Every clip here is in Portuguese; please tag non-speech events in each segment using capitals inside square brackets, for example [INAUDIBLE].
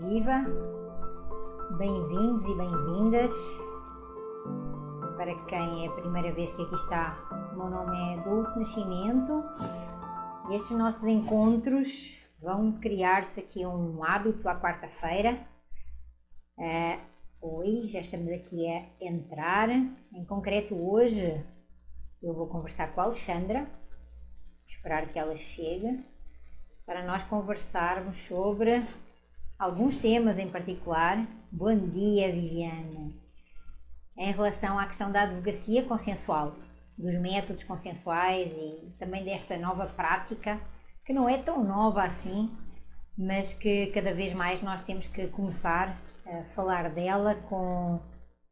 Viva! Bem-vindos e bem-vindas. Para quem é a primeira vez que aqui está, meu nome é Dulce Nascimento e estes nossos encontros vão criar-se aqui um hábito à quarta-feira. Uh, oi, já estamos aqui a entrar. Em concreto, hoje eu vou conversar com a Alexandra, esperar que ela chegue, para nós conversarmos sobre alguns temas em particular. Bom dia, Viviane. Em relação à questão da advocacia consensual, dos métodos consensuais e também desta nova prática, que não é tão nova assim, mas que cada vez mais nós temos que começar a falar dela com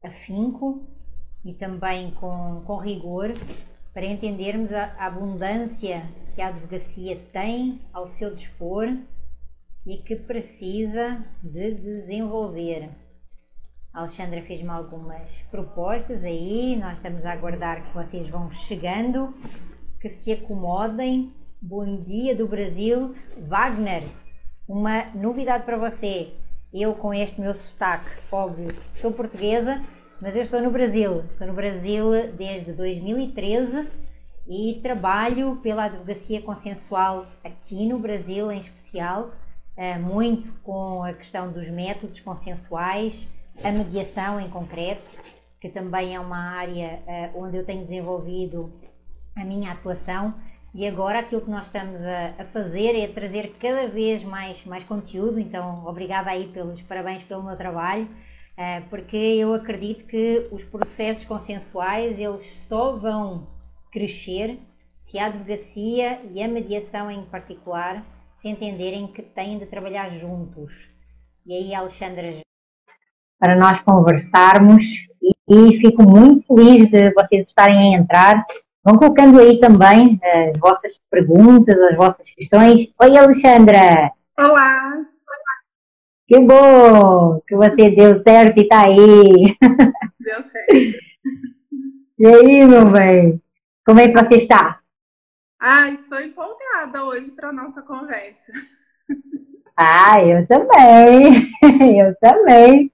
afinco e também com, com rigor para entendermos a abundância que a advocacia tem ao seu dispor e que precisa de desenvolver. A Alexandra fez-me algumas propostas aí, nós estamos a aguardar que vocês vão chegando, que se acomodem. Bom dia do Brasil, Wagner. Uma novidade para você. Eu com este meu sotaque, óbvio, sou portuguesa, mas eu estou no Brasil. Estou no Brasil desde 2013 e trabalho pela advocacia consensual aqui no Brasil em especial muito com a questão dos métodos consensuais, a mediação em concreto, que também é uma área eh, onde eu tenho desenvolvido a minha atuação. E agora aquilo que nós estamos a, a, fazer é trazer cada vez mais, mais conteúdo, então obrigada aí pelos parabéns pelo meu trabalho, eh, porque eu acredito que os processos consensuais eles só vão crescer se a advocacia e a mediação em particular se entenderem que têm de trabalhar juntos. E aí, Alexandra, para nós conversarmos e, e fico muito feliz de vocês estarem a entrar. Vão colocando aí também as vossas perguntas, as vossas questões. Oi, Alexandra! Olá! Que bom que você deu certo e está aí! Deu [LAUGHS] certo. E aí, meu bem? Como é que você está? Ah, estou empolgada hoje para a nossa conversa. Ah, eu também, [LAUGHS] eu também.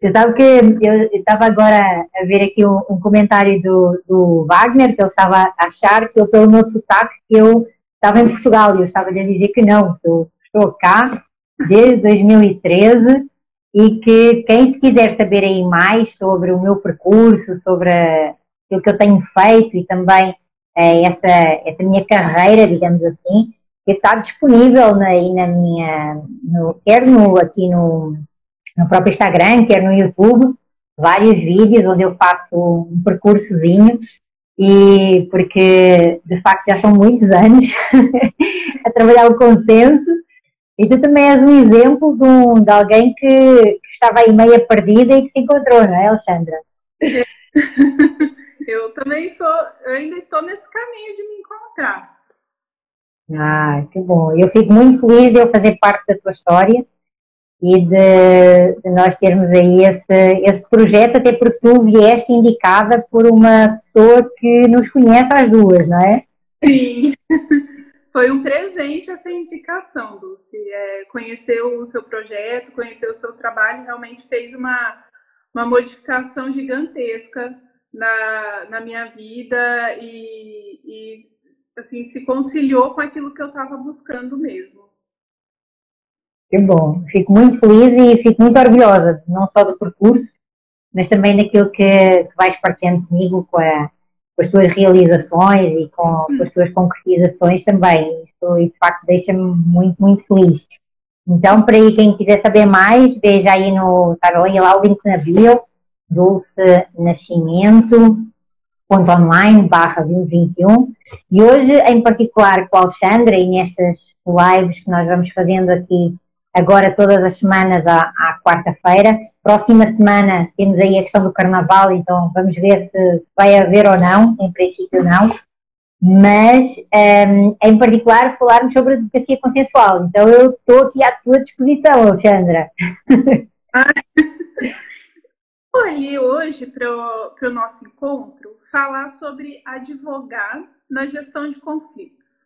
Você sabe que eu estava agora a ver aqui um, um, comentário do, do Wagner, que eu estava a achar que eu, pelo meu sotaque, que eu estava em Portugal, e eu estava a dizer que não, estou cá desde 2013 e que quem se quiser saber aí mais sobre o meu percurso, sobre aquilo que eu tenho feito e também é, essa, essa minha carreira, digamos assim, que está disponível na, aí na minha, no, quer no, aqui no, no próprio Instagram, quer no YouTube, vários vídeos onde eu faço um percursozinho e porque de facto já são muitos [LAUGHS] anos a trabalhar o consenso e tu também és um exemplo de, um, de alguém que, que, estava aí meia perdida e que se encontrou, não é, Alexandra? [LAUGHS] Eu também sou, eu ainda estou nesse caminho de me encontrar. Ah, que bom. Eu fico muito feliz de eu fazer parte da tua história e de, de, nós termos aí esse, esse projeto, até porque tu vieste indicada por uma pessoa que nos conhece as duas, não é? Sim. [LAUGHS] Foi um presente essa indicação, Dulce. É, conhecer o seu projeto, conhecer o seu trabalho, realmente fez uma, uma modificação gigantesca na, na minha vida e, e assim se conciliou com aquilo que eu estava buscando mesmo. Que bom, fico muito feliz e fico muito orgulhosa, não só do percurso, mas também daquilo que, que vais partilhando comigo, com, a, com, as tuas realizações e com, com as tuas concretizações também. Isso, de facto, deixa-me muito, muito feliz. Então, para aí, quem quiser saber mais, veja aí no, está lá o link na bio, Dulce Nascimento, ponto online, barra 2021. E hoje, em particular, com a Alexandra e nestas lives que nós vamos fazendo aqui agora todas as semanas à, à quarta-feira. Próxima semana temos aí a questão do carnaval, então vamos ver se, vai haver ou não, em princípio não. Mas, um, em particular, falarmos sobre a advocacia consensual. Então eu estou aqui à tua disposição, Alexandra. [LAUGHS] escolhi hoje para o nosso encontro falar sobre advogar na gestão de conflitos.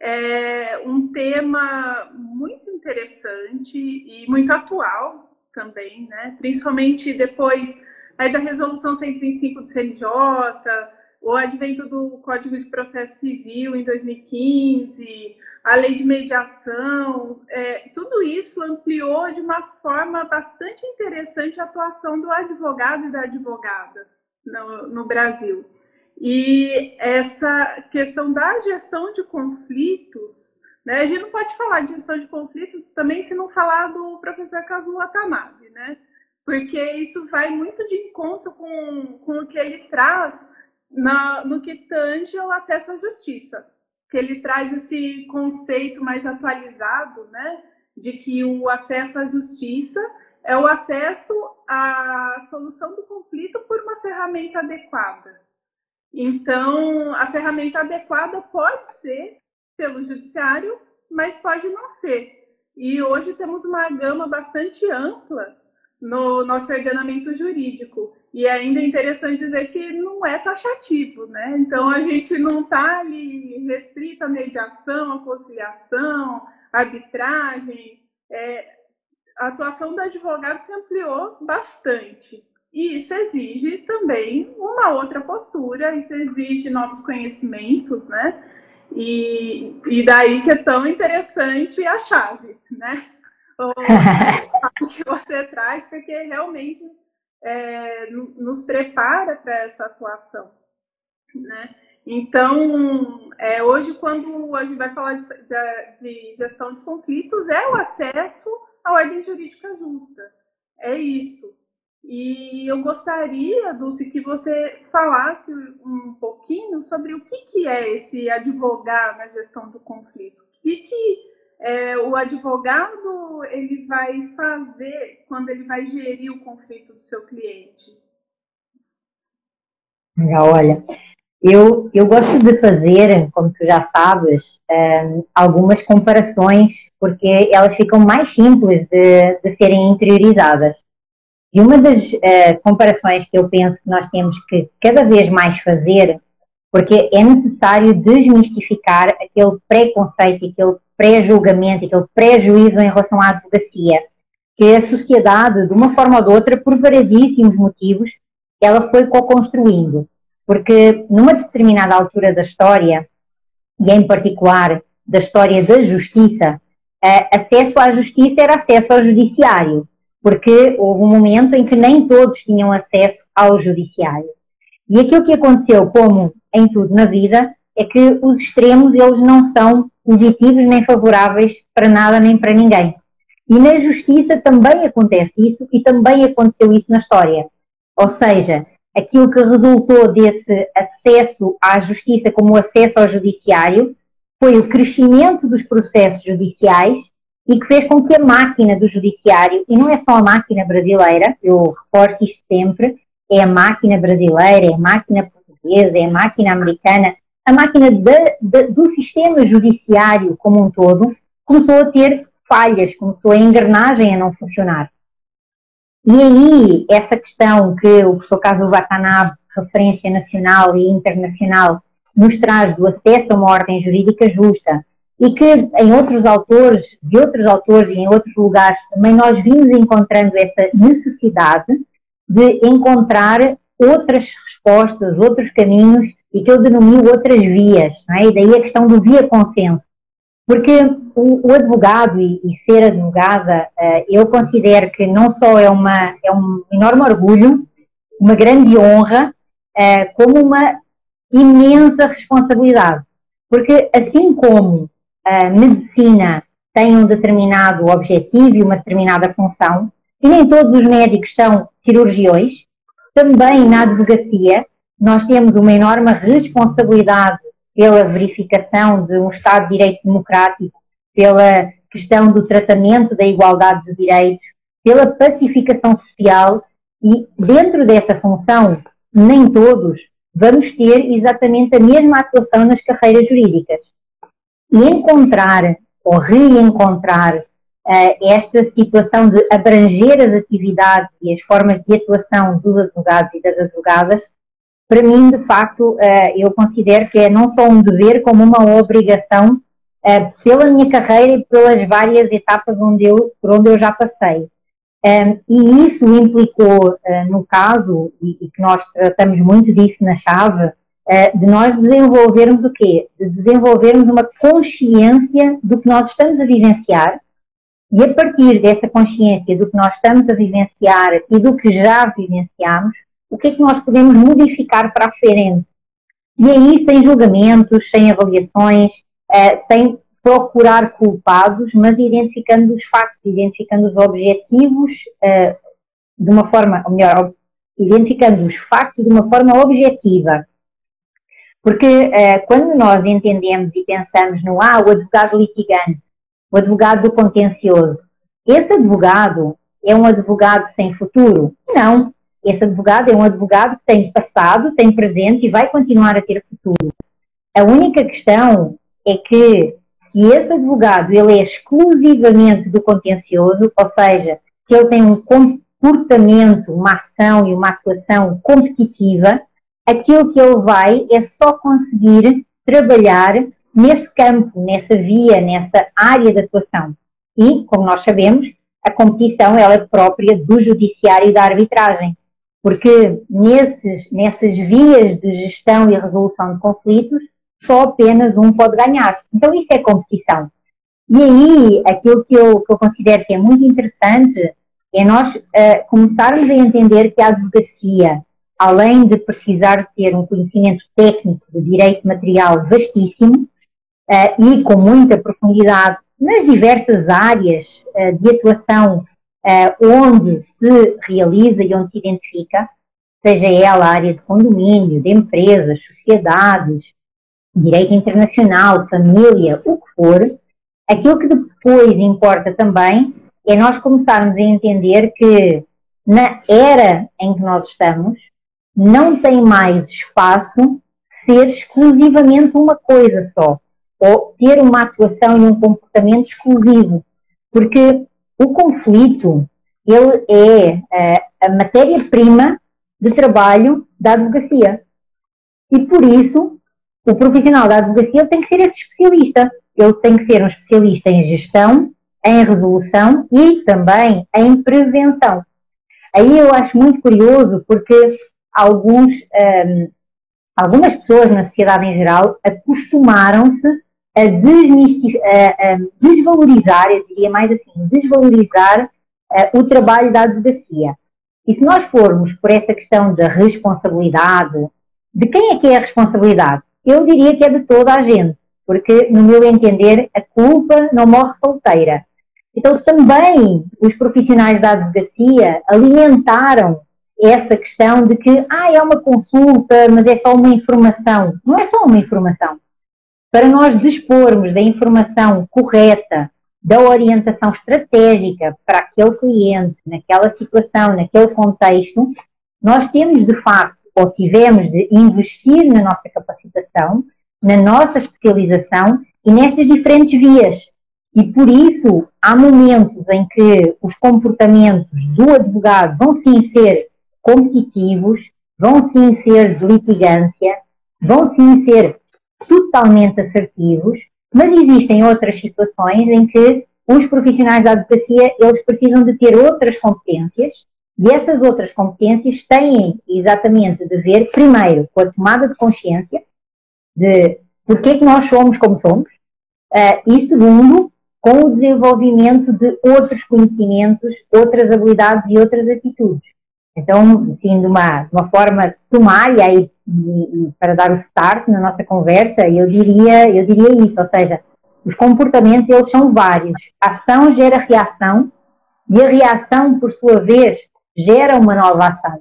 É, um tema muito interessante e muito atual também, né? Principalmente depois aí da resolução 125 do CNJ, o advento do Código de Processo Civil em 2015, a lei de mediação, é, tudo isso ampliou de uma forma bastante interessante a atuação do advogado e da advogada no, no Brasil. E essa questão da gestão de conflitos, né, a gente não pode falar de gestão de conflitos também se não falar do professor Kazuo Watanabe, né? Porque isso vai muito de encontro com, com o que ele traz na, no que tange ao acesso à justiça. Que ele traz esse conceito mais atualizado, né? De que o acesso à justiça é o acesso à solução do conflito por uma ferramenta adequada. Então, a ferramenta adequada pode ser pelo judiciário, mas pode não ser. E hoje temos uma gama bastante ampla no nosso ordenamento jurídico. E ainda é interessante dizer que não é taxativo, né? Então a gente não está ali restrito à mediação, à conciliação, arbitragem. É, a atuação do advogado se ampliou bastante. E isso exige também uma outra postura, isso exige novos conhecimentos, né? E, e daí que é tão interessante a chave, né? [LAUGHS] [LAUGHS] O que você traz, porque realmente é, nos prepara para essa atuação, né? Então, é, hoje, quando a gente vai falar de, de, de gestão de conflitos, é o acesso à ordem jurídica justa. É isso. E eu gostaria, Dulce, que você falasse um pouquinho sobre o que, que é esse advogar na gestão do conflito. O que, que é, o advogado ele vai fazer quando ele vai gerir o conflito do seu cliente? Olha, eu, eu gosto de fazer, como tu já sabes, um, algumas comparações, porque elas ficam mais simples de, de serem interiorizadas. E uma das uh, comparações que eu penso que nós temos que cada vez mais fazer, porque é necessário desmistificar aquele preconceito, aquele pré-julgamento, aquele pré-juízo em relação à advocacia, que a sociedade, de uma forma ou de outra, por variedíssimos motivos, ela foi co-construindo. Porque numa determinada altura da história, e em particular da história da justiça, acesso à justiça era acesso ao judiciário porque houve um momento em que nem todos tinham acesso ao judiciário. E aquilo que aconteceu, como em tudo na vida, é que os extremos eles não são positivos nem favoráveis para nada nem para ninguém. E na justiça também acontece isso e também aconteceu isso na história. Ou seja, aquilo que resultou desse acesso à justiça como acesso ao judiciário foi o crescimento dos processos judiciais e que fez com que a máquina do judiciário, e não é só a máquina brasileira, eu reforço isto sempre, é a máquina brasileira, é a máquina portuguesa, é a máquina americana, a máquina de, de, do sistema judiciário como um todo começou a ter falhas, começou a engrenagem a não funcionar. E aí, essa questão que o professor Caso Watanabe, referência nacional e internacional, nos traz do acesso a uma ordem jurídica justa, e que em outros autores, de outros autores e em outros lugares também nós vimos encontrando essa necessidade de encontrar outras outros caminhos e que eu denomino outras vias, é? e daí a questão do via consenso. Porque o, o advogado e, e, ser advogada, uh, eu considero que não só é, uma, é um enorme orgulho, uma grande honra, uh, como uma imensa responsabilidade. Porque assim como a medicina tem um determinado objetivo e uma determinada função, e nem todos os médicos são cirurgiões, também na advocacia nós temos uma enorme responsabilidade pela verificação de um Estado de Direito democrático, pela questão do tratamento da igualdade de direitos, pela pacificação social e dentro dessa função, nem todos vamos ter exatamente a mesma atuação nas carreiras jurídicas. E encontrar ou reencontrar esta situação de abranger as atividades e as formas de atuação dos advogados e das advogadas, para mim, de facto, uh, eu considero que é não só um dever, como uma obrigação uh, pela minha carreira e pelas várias etapas onde eu, por onde eu já passei. Um, e isso implicou, no caso, e, que nós tratamos muito disso na chave, de nós desenvolvermos o quê? De desenvolvermos uma consciência do que nós estamos a vivenciar e a partir dessa consciência do que nós estamos a vivenciar e do que já vivenciamos, o que é que nós podemos modificar para a frente? E aí, sem julgamentos, sem avaliações, uh, sem procurar culpados, mas identificando os factos, identificando os objetivos uh, de uma forma, ou melhor, identificando os factos de uma forma objetiva. Porque uh, quando nós entendemos e pensamos no ah, o advogado litigante, o advogado do contencioso, esse advogado é um advogado sem futuro? Não. Esse advogado é um advogado que tem passado, tem presente e vai continuar a ter futuro. A única questão é que se esse advogado ele é exclusivamente do contencioso, ou seja, se ele tem um comportamento, uma ação e uma atuação competitiva, aquilo que ele vai é só conseguir trabalhar nesse campo, nessa via, nessa área de atuação. E, como nós sabemos, a competição ela é própria do judiciário e da arbitragem, porque nesses, nessas vias de gestão e resolução de conflitos, só apenas um pode ganhar. Então isso é competição. E aí, aquilo que eu, que eu considero que é muito interessante é nós uh, começarmos a entender que a advocacia, além de precisar ter um conhecimento técnico de direito material vastíssimo e com muita profundidade nas diversas áreas uh, de atuação onde se realiza e onde se identifica, seja ela a área de condomínio, de empresas, sociedades, direito internacional, família, o que for, aquilo que depois importa também é nós começarmos a entender que na era em que nós estamos, não tem mais espaço ser exclusivamente uma coisa só, ou ter uma atuação e um comportamento exclusivo, porque o conflito ele é a, a matéria-prima de trabalho da advocacia. E por isso o profissional da advocacia tem que ser esse especialista. Ele tem que ser um especialista em gestão, em resolução e também em prevenção. Aí eu acho muito curioso porque alguns, um, algumas pessoas na sociedade em geral acostumaram-se a, a, desvalorizar, eu diria mais assim, desvalorizar o trabalho da advocacia. E se nós formos por essa questão da responsabilidade, de quem é que é a responsabilidade? Eu diria que é de toda a gente, porque, no meu entender, a culpa não morre solteira. Então, também os profissionais da advocacia alimentaram essa questão de que, ah, é uma consulta, mas é só uma informação. Não é só uma informação. Para nós dispormos da informação correta, da orientação estratégica para aquele cliente, naquela situação, naquele contexto, nós temos de facto ou tivemos de investir na nossa capacitação, na nossa especialização e nestas diferentes vias. E por isso há momentos em que os comportamentos do advogado vão sim ser competitivos, vão sim ser de litigância, vão sim ser totalmente assertivos, mas existem outras situações em que os profissionais da advocacia eles precisam de ter outras competências e essas outras competências têm exatamente de ver, primeiro, com a tomada de consciência de porque é que nós somos como somos, uh, e segundo, com o desenvolvimento de outros conhecimentos, outras habilidades e outras atitudes. Então, assim, de uma, uma forma sumária e, e, para dar o start na nossa conversa, eu diria, eu diria isso, ou seja, os comportamentos eles são vários. A ação gera reação e a reação, por sua vez, gera uma nova ação.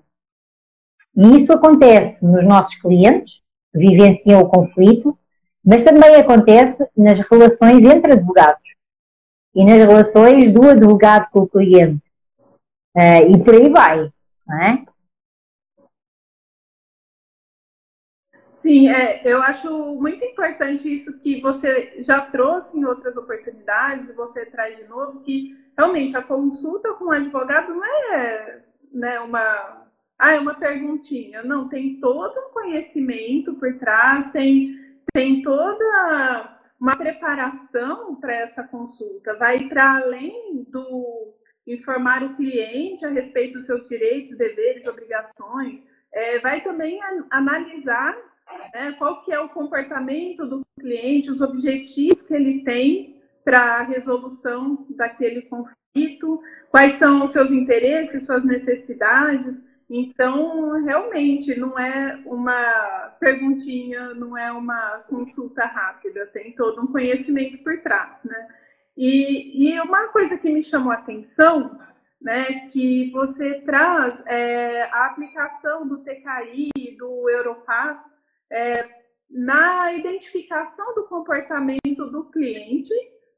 E isso acontece nos nossos clientes, que vivenciam o conflito, mas também acontece nas relações entre advogados e nas relações do advogado com o cliente. Uh, e por aí vai, não é? Sim, é, eu acho muito importante isso que você já trouxe em outras oportunidades e você traz de novo, que realmente a consulta com o advogado não é né, uma, ah, é uma perguntinha. Não, tem todo um conhecimento por trás, tem, tem toda uma preparação para essa consulta, vai para além do informar o cliente a respeito dos seus direitos, deveres, obrigações, é, vai também analisar né, qual que é o comportamento do cliente, os objetivos que ele tem para a resolução daquele conflito, quais são os seus interesses, suas necessidades. Então, realmente, não é uma perguntinha, não é uma consulta rápida, tem todo um conhecimento por trás, né? E, e uma coisa que me chamou a atenção, né, que você traz é, a aplicação do TKI, do Europass, é, na identificação do comportamento do cliente,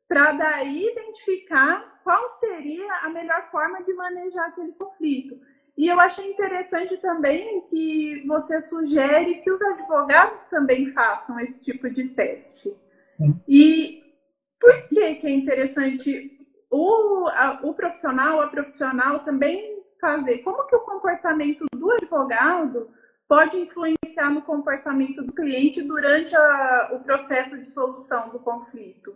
para daí identificar qual seria a melhor forma de manejar aquele conflito. E eu achei interessante também que você sugere que os advogados também façam esse tipo de teste. E por que, que é interessante o, a, o profissional, a profissional também fazer? Como que o comportamento do advogado pode influenciar no comportamento do cliente durante a, o processo de solução do conflito?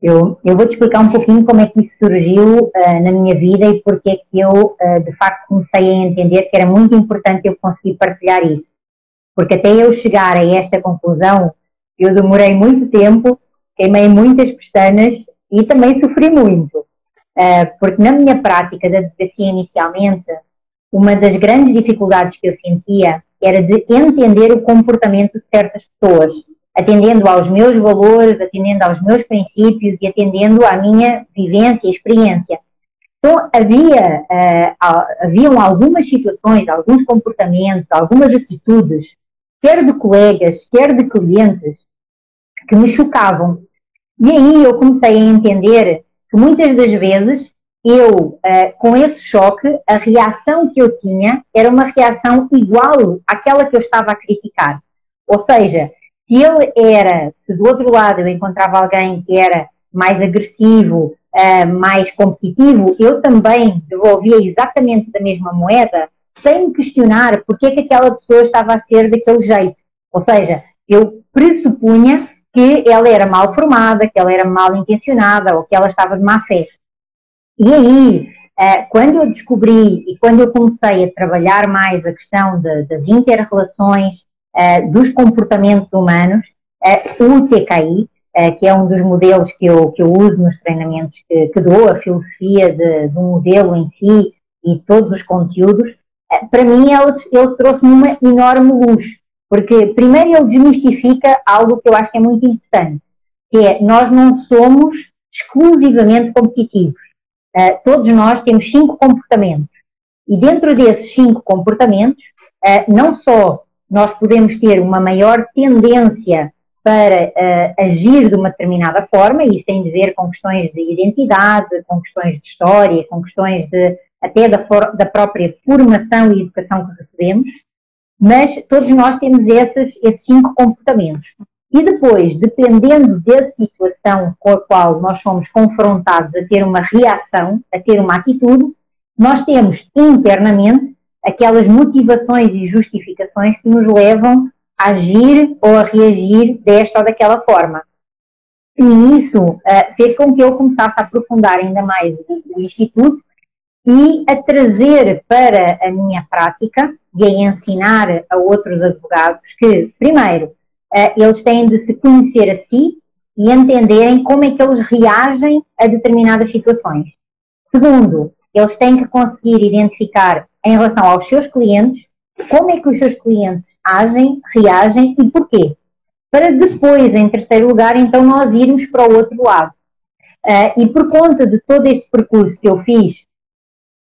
Eu, eu vou te explicar um pouquinho como é que isso surgiu uh, na minha vida e porque é que eu, uh, de facto, comecei a entender que era muito importante eu conseguir partilhar isso. Porque até eu chegar a esta conclusão, eu demorei muito tempo, queimei muitas pestanas e também sofri muito. Uh, porque na minha prática da advocacia inicialmente, uma das grandes dificuldades que eu sentia era de entender o comportamento de certas pessoas atendendo aos meus valores, atendendo aos meus princípios e atendendo à minha vivência e experiência. Então, havia, uh, haviam algumas situações, alguns comportamentos, algumas atitudes, quer de colegas, quer de clientes, que me chocavam. E aí eu comecei a entender que muitas das vezes eu, uh, com esse choque, a reação que eu tinha era uma reação igual àquela que eu estava a criticar. Ou seja, se ele era, se do outro lado eu encontrava alguém que era mais agressivo, uh, mais competitivo, eu também devolvia exatamente da mesma moeda, sem questionar porque é que aquela pessoa estava a ser daquele jeito. Ou seja, eu pressupunha que ela era mal formada, que ela era mal intencionada ou que ela estava de má fé. E aí, uh, quando eu descobri e quando eu comecei a trabalhar mais a questão de, das inter-relações, uh, dos comportamentos humanos, uh, o TKI, que é um dos modelos que eu, que eu uso nos treinamentos que, que dou, a filosofia de, do modelo em si e todos os conteúdos, para mim ele, ele trouxe-me uma enorme luz, porque primeiro ele desmistifica algo que eu acho que é muito importante, que é nós não somos exclusivamente competitivos. Uh, todos nós temos cinco comportamentos. E dentro desses cinco comportamentos, uh, não só nós podemos ter uma maior tendência para uh, agir de uma determinada forma, e isso tem de ver com questões de identidade, com questões de história, com questões de até da, for, da própria formação e educação que recebemos, mas todos nós temos esses, esses cinco comportamentos. E depois, dependendo da situação com a qual nós somos confrontados a ter uma reação, a ter uma atitude, nós temos internamente aquelas motivações e justificações que nos levam a agir ou a reagir desta ou daquela forma. E isso uh, fez com que eu começasse a aprofundar ainda mais o, Instituto e a trazer para a minha prática e a ensinar a outros advogados que, primeiro, uh, eles têm de se conhecer a si e entenderem como é que eles reagem a determinadas situações. Segundo, eles têm que conseguir identificar em relação aos seus clientes, como é que os seus clientes agem, reagem e porquê. Para depois, em terceiro lugar, então nós irmos para o outro lado. Uh, e por conta de todo este percurso que eu fiz,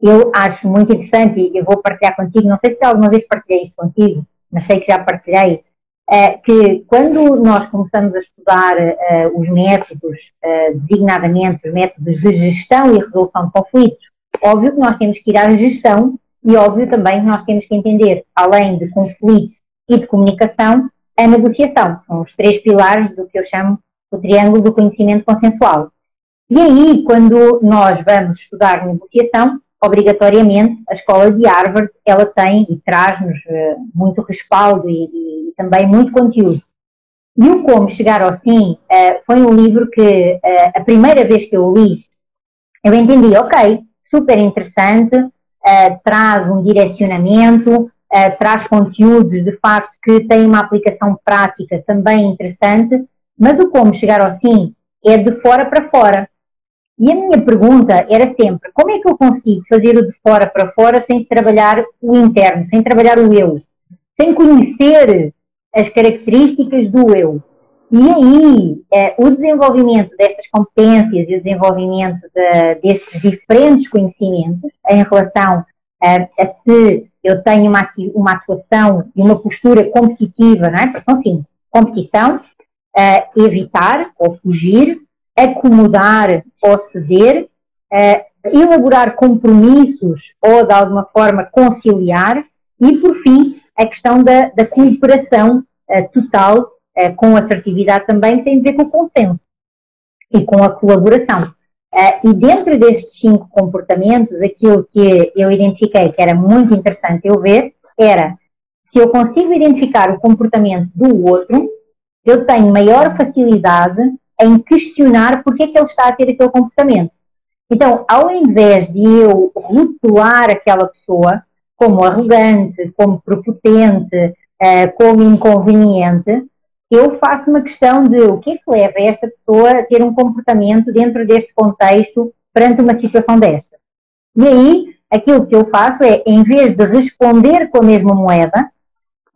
eu acho muito interessante e eu vou partilhar contigo, não sei se alguma vez partilhei isto contigo, mas sei que já partilhei, uh, que quando nós começamos a estudar uh, os métodos, designadamente os métodos de gestão e resolução de conflitos, óbvio que nós temos que ir à gestão e óbvio também que nós temos que entender, além de conflito e de comunicação, a negociação. São os três pilares do que eu chamo o triângulo do conhecimento consensual. E aí, quando nós vamos estudar negociação, obrigatoriamente a escola de Harvard ela tem e traz-nos uh, muito respaldo e, e, também muito conteúdo. E o Como Chegar ao Sim uh, foi um livro que, uh, a primeira vez que eu li, eu entendi, ok, super interessante, traz um direcionamento, traz conteúdos de facto que têm uma aplicação prática também interessante, mas o Como Chegar ao Sim é de fora para fora. E a minha pergunta era sempre: como é que eu consigo fazer o de fora para fora sem trabalhar o interno, sem trabalhar o eu, sem conhecer as características do eu? E aí, eh, o desenvolvimento destas competências e o desenvolvimento de, destes diferentes conhecimentos em relação a, a se eu tenho uma, uma atuação e uma postura competitiva, não é? Porque são sim, competição, evitar ou fugir, acomodar ou ceder, elaborar compromissos ou de alguma forma conciliar e, por fim, a questão da, da cooperação total com assertividade também tem a ver com o consenso e com a colaboração. e dentro destes cinco comportamentos, aquilo que eu identifiquei que era muito interessante eu ver era se eu consigo identificar o comportamento do outro, eu tenho maior facilidade em questionar porque é que ele está a ter aquele comportamento. Então, ao invés de eu rotular aquela pessoa como arrogante, como prepotente, eh, como inconveniente, eu faço uma questão de o que é que leva esta pessoa a ter um comportamento dentro deste contexto perante uma situação desta. E aí, aquilo que eu faço é, em vez de responder com a mesma moeda,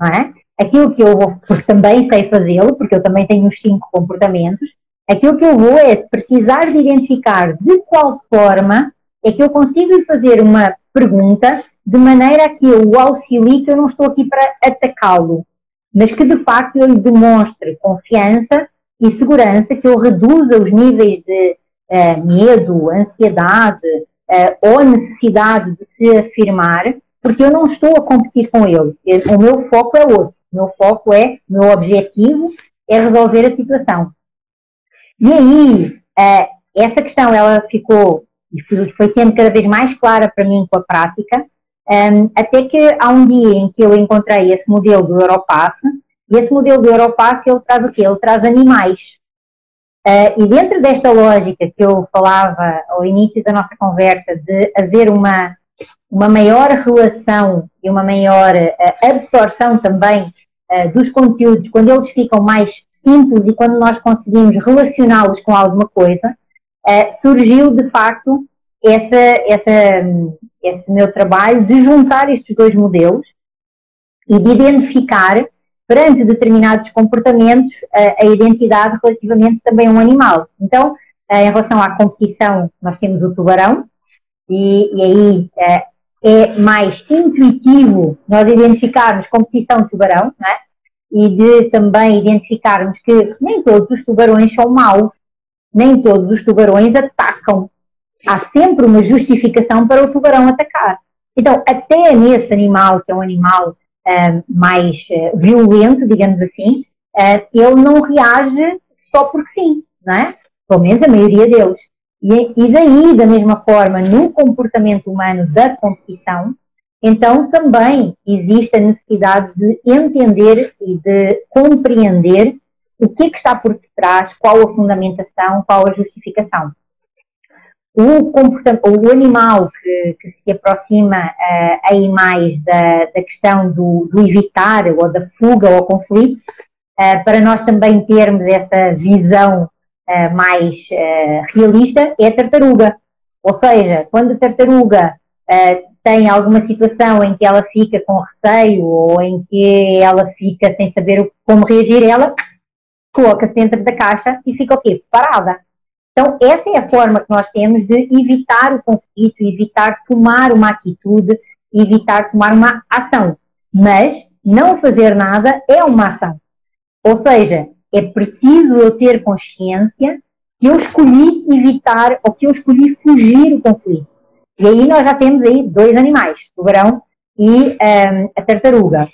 é? aquilo que eu vou, porque [LAUGHS] também sei fazê-lo, porque eu também tenho os cinco comportamentos, aquilo que eu vou é precisar de identificar de qual forma é que eu consigo fazer uma pergunta de maneira que eu o auxilie que eu não estou aqui para atacá-lo, mas que de facto eu lhe demonstre confiança e segurança, que eu reduza os níveis de uh, medo, ansiedade uh, ou necessidade de se afirmar, porque eu não estou a competir com ele. O meu foco é outro. O meu foco é, o meu objetivo é resolver a situação. E aí, eh, essa questão ela ficou e foi sendo cada vez mais clara para mim com a prática, ehm, até que há um dia em que eu encontrei esse modelo do Europass, e esse modelo do Europass ele traz o quê? Ele traz animais. Eh, e dentro desta lógica que eu falava ao início da nossa conversa, de haver uma uma maior relação e uma maior uh, absorção também uh, dos conteúdos, quando eles ficam mais simples e quando nós conseguimos relacioná-los com alguma coisa, uh, surgiu de facto essa, essa, esse meu trabalho de juntar estes dois modelos e de identificar perante determinados comportamentos a identidade relativamente também a um animal. Então, em relação à competição, nós temos o tubarão, e, e aí é mais intuitivo nós identificarmos competição de tubarão, não é? E de também identificarmos que nem todos os tubarões são maus, nem todos os tubarões atacam. Há sempre uma justificação para o tubarão atacar. Então, até nesse animal, que é um animal uh, mais uh, violento, digamos assim, uh, ele não reage só porque sim, não é? Pelo menos a maioria deles. E, e daí, da mesma forma, no comportamento humano da competição, então também existe a necessidade de entender e de compreender o que é que está por detrás, qual a fundamentação, qual a justificação. O, o animal que, que, se aproxima uh, aí mais da, da questão do, do, evitar ou da fuga ao conflito, uh, para nós também termos essa visão uh, mais realista é a tartaruga. Ou seja, quando a tartaruga tem alguma situação em que ela fica com receio ou em que ela fica sem saber como reagir, ela coloca-se dentro da caixa e fica o quê? Parada. Então, essa é a forma que nós temos de evitar o conflito, evitar tomar uma atitude, evitar tomar uma ação. Mas não fazer nada é uma ação. Ou seja, é preciso eu ter consciência que eu escolhi evitar ou que eu escolhi fugir do conflito. E aí nós já temos aí dois animais, o tubarão e um, a tartaruga.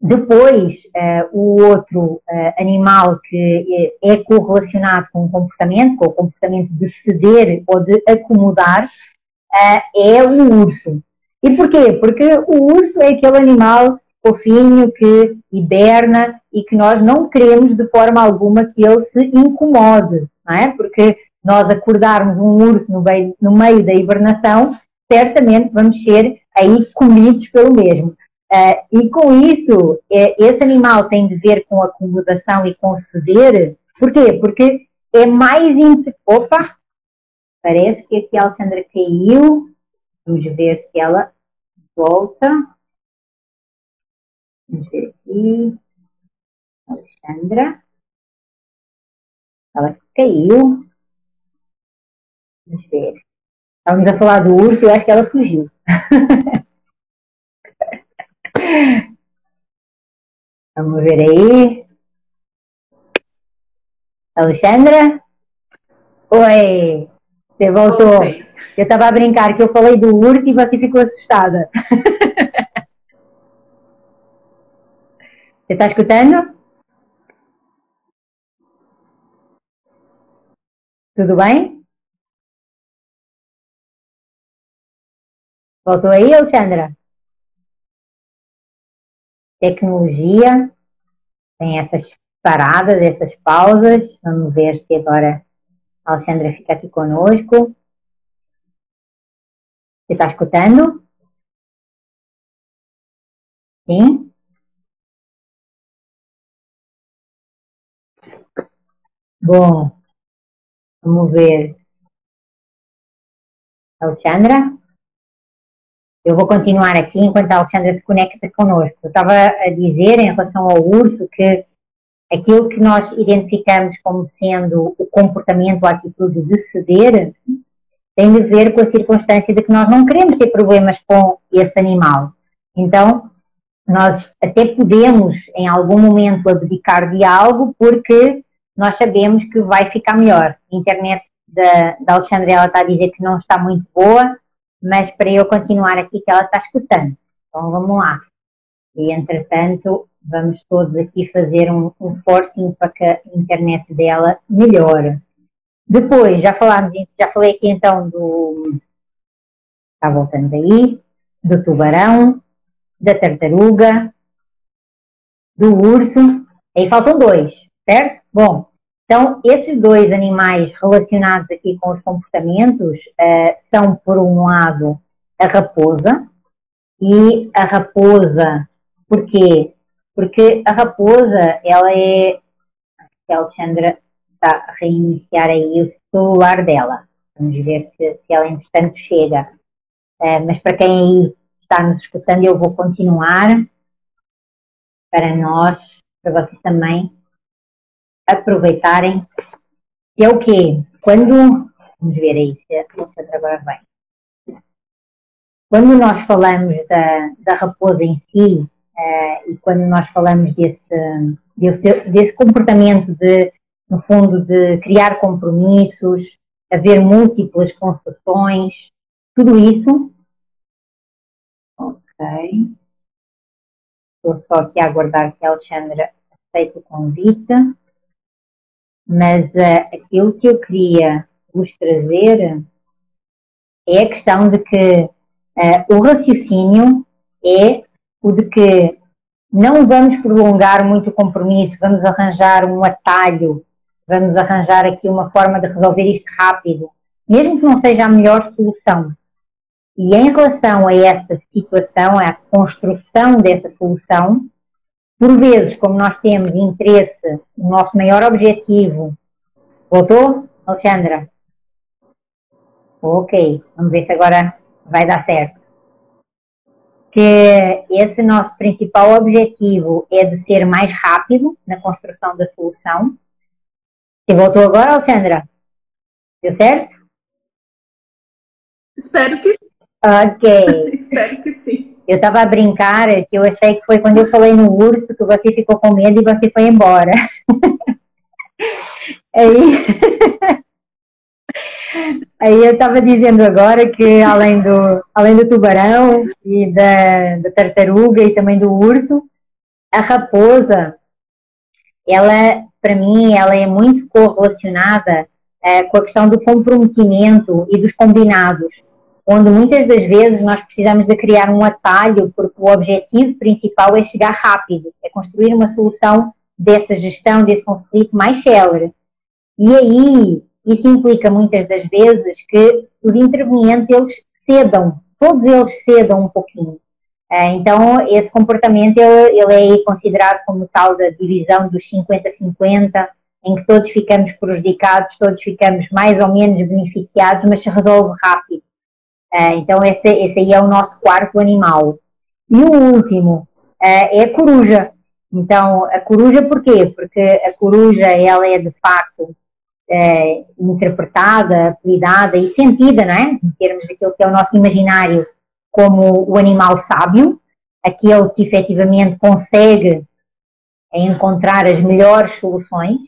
Depois, uh, o outro uh, animal que é, é correlacionado com o comportamento, com o comportamento de ceder ou de acomodar, uh, é o urso. E porquê? Porque o urso é aquele animal fofinho, que hiberna e que nós não queremos de forma alguma que ele se incomode, não é? Porque nós acordarmos um urso no meio, no meio da hibernação, certamente vamos ser aí comidos pelo mesmo. Uh, e com isso, é, esse animal tem de ver com acomodação e com ceder. Porquê? Porque é mais. Opa! Parece que aqui a Alexandra caiu. Vamos ver se ela volta. Vamos ver aqui. Alexandra. Ela caiu. Vamos ver. Estávamos a falar do urso, eu acho que ela fugiu. [LAUGHS] Vamos ver aí. Alexandra? Oi, você voltou. Voltei. Eu estava a brincar que eu falei do urso e você ficou assustada. [LAUGHS] Você está escutando? Tudo bem? Voltou aí, Alexandra? Tecnologia tem essas paradas, essas pausas. Vamos ver se agora a Alexandra fica aqui conosco. Você está escutando? Sim? Bom, vamos ver. Alexandra? Eu vou continuar aqui enquanto a Alexandra se conecta connosco. Eu estava a dizer em relação ao urso que aquilo que nós identificamos como sendo o comportamento, a atitude de ceder, tem de ver com a circunstância de que nós não queremos ter problemas com esse animal. Então, nós até podemos, em algum momento, abdicar de algo porque nós sabemos que vai ficar melhor. A internet da, da ela está a dizer que não está muito boa, mas para eu continuar aqui que ela está escutando. Então vamos lá. E entretanto, vamos todos aqui fazer um, um forcing para que a internet dela melhore. Depois, já falámos, já falei aqui então do. Está voltando aí, do tubarão, da tartaruga, do urso. Aí faltam dois, certo? Bom, então esses dois animais relacionados aqui com os comportamentos uh, são, por um lado, a raposa. E a raposa, porquê? Porque a raposa, ela é. A Alexandra está a reiniciar aí o celular dela. Vamos ver se, se ela, entretanto, chega. Uh, mas para quem aí está nos escutando, eu vou continuar para nós, para vocês também aproveitarem. E é o quê? Quando. Vamos ver aí se a Alexandra agora vai. Quando nós falamos da, da raposa em si, uh, e quando nós falamos desse, desse, desse comportamento de, no fundo, de criar compromissos, haver múltiplas concessões, tudo isso. Ok. Estou só aqui a aguardar que a Alexandra aceite o convite mas uh, aquilo que eu queria vos trazer é a questão de que uh, o raciocínio é o de que não vamos prolongar muito o compromisso, vamos arranjar um atalho, vamos arranjar aqui uma forma de resolver isto rápido, mesmo que não seja a melhor solução. E em relação a essa situação, à construção dessa solução, por vezes, como nós temos interesse, o nosso maior objetivo. Voltou, Alexandra? Ok, vamos ver se agora vai dar certo. Que esse nosso principal objetivo é de ser mais rápido na construção da solução. Você voltou agora, Alexandra? Deu certo? Espero que sim. Ok. [LAUGHS] Espero que sim. Eu estava a brincar que eu achei que foi quando eu falei no urso que você ficou com medo e você foi embora. [LAUGHS] aí, [LAUGHS] aí eu estava dizendo agora que além do, além do tubarão e da, da tartaruga e também do urso, a raposa, ela, para mim, ela é muito correlacionada uh, com a questão do comprometimento e dos combinados. Onde muitas das vezes nós precisamos de criar um atalho, porque o objetivo principal é chegar rápido, é construir uma solução dessa gestão, desse conflito mais célere. E aí, isso implica muitas das vezes que os intervenientes, eles cedam, todos eles cedam um pouquinho. É, então, esse comportamento, ele, ele é considerado como tal da divisão dos 50-50, em que todos ficamos prejudicados, todos ficamos mais ou menos beneficiados, mas se resolve rápido. É, então, esse, esse aí é o nosso quarto animal. E o último é, é a coruja. Então, a coruja porquê? Porque a coruja, ela é de facto é, interpretada, apelidada e sentida, não é? Em termos daquilo que é o nosso imaginário, como o animal sábio, aquele que efetivamente consegue encontrar as melhores soluções.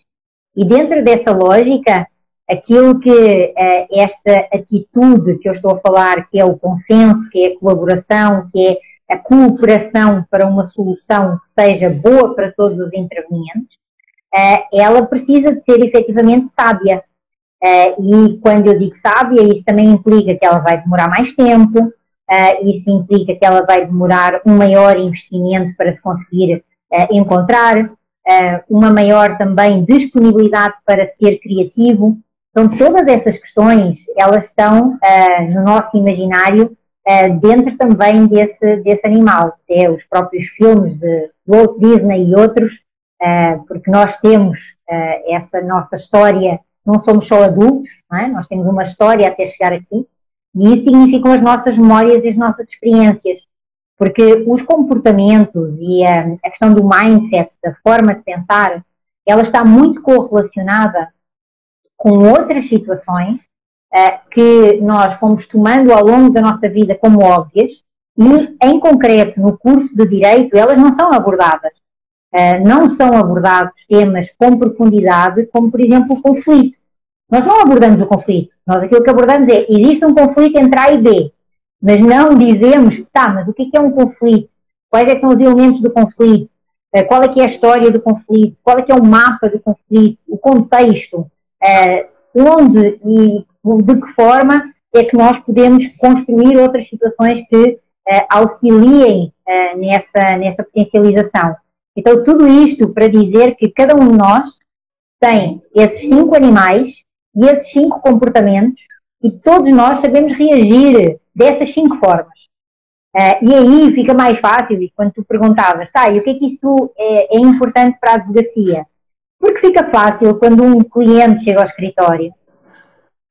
E dentro dessa lógica, aquilo que é, esta atitude que eu estou a falar, que é o consenso, que é a colaboração, que é a cooperação para uma solução que seja boa para todos os intervenientes, é, ela precisa de ser efetivamente sábia. É, e quando eu digo sábia, isso também implica que ela vai demorar mais tempo, isso implica que ela vai demorar um maior investimento para se conseguir encontrar, uma maior também disponibilidade para ser criativo. Então, todas essas questões, elas estão no nosso imaginário uh, dentro também desse, desse animal, até os próprios filmes de Walt Disney e outros, uh, porque nós temos uh, essa nossa história, não somos só adultos, é? nós temos uma história até chegar aqui, e isso significam as nossas memórias e as nossas experiências, porque os comportamentos e a, a questão do mindset, da forma de pensar, ela está muito correlacionada com outras situações uh, que nós fomos tomando ao longo da nossa vida como óbvias e, em concreto, no curso de Direito, elas não são abordadas. Uh, não são abordados temas com profundidade, como, por exemplo, o conflito. Nós não abordamos o conflito. Nós aquilo que abordamos é, existe um conflito entre A e B, mas não dizemos, tá, mas o que é, é um conflito? Quais é são os elementos do conflito? Uh, qual é que é a história do conflito? Qual é que é o mapa do conflito? O contexto? Onde e de que forma é que nós podemos construir outras situações que uh, auxiliem uh, nessa, nessa potencialização. Então, tudo isto para dizer que cada um de nós tem esses cinco animais e esses cinco comportamentos e todos nós sabemos reagir dessas cinco formas. Uh, e aí fica mais fácil, e quando tu perguntavas, tá, e o que é que isso é, é importante para a advocacia? Porque fica fácil quando um cliente chega ao escritório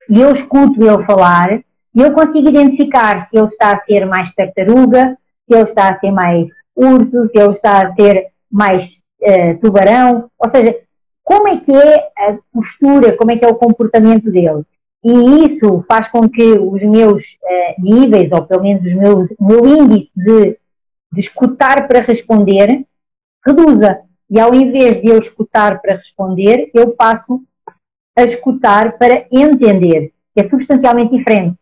e eu escuto ele falar e eu consigo identificar se ele está a ser mais tartaruga, se ele está a ser mais urso, se ele está a ser mais uh, tubarão, ou seja, como é que é a postura, como é que é o comportamento dele. E isso faz com que os meus uh, níveis, ou pelo menos o meu índice de, de escutar para responder, reduza. E ao invés de eu escutar para responder, eu passo a escutar para entender, é substancialmente diferente.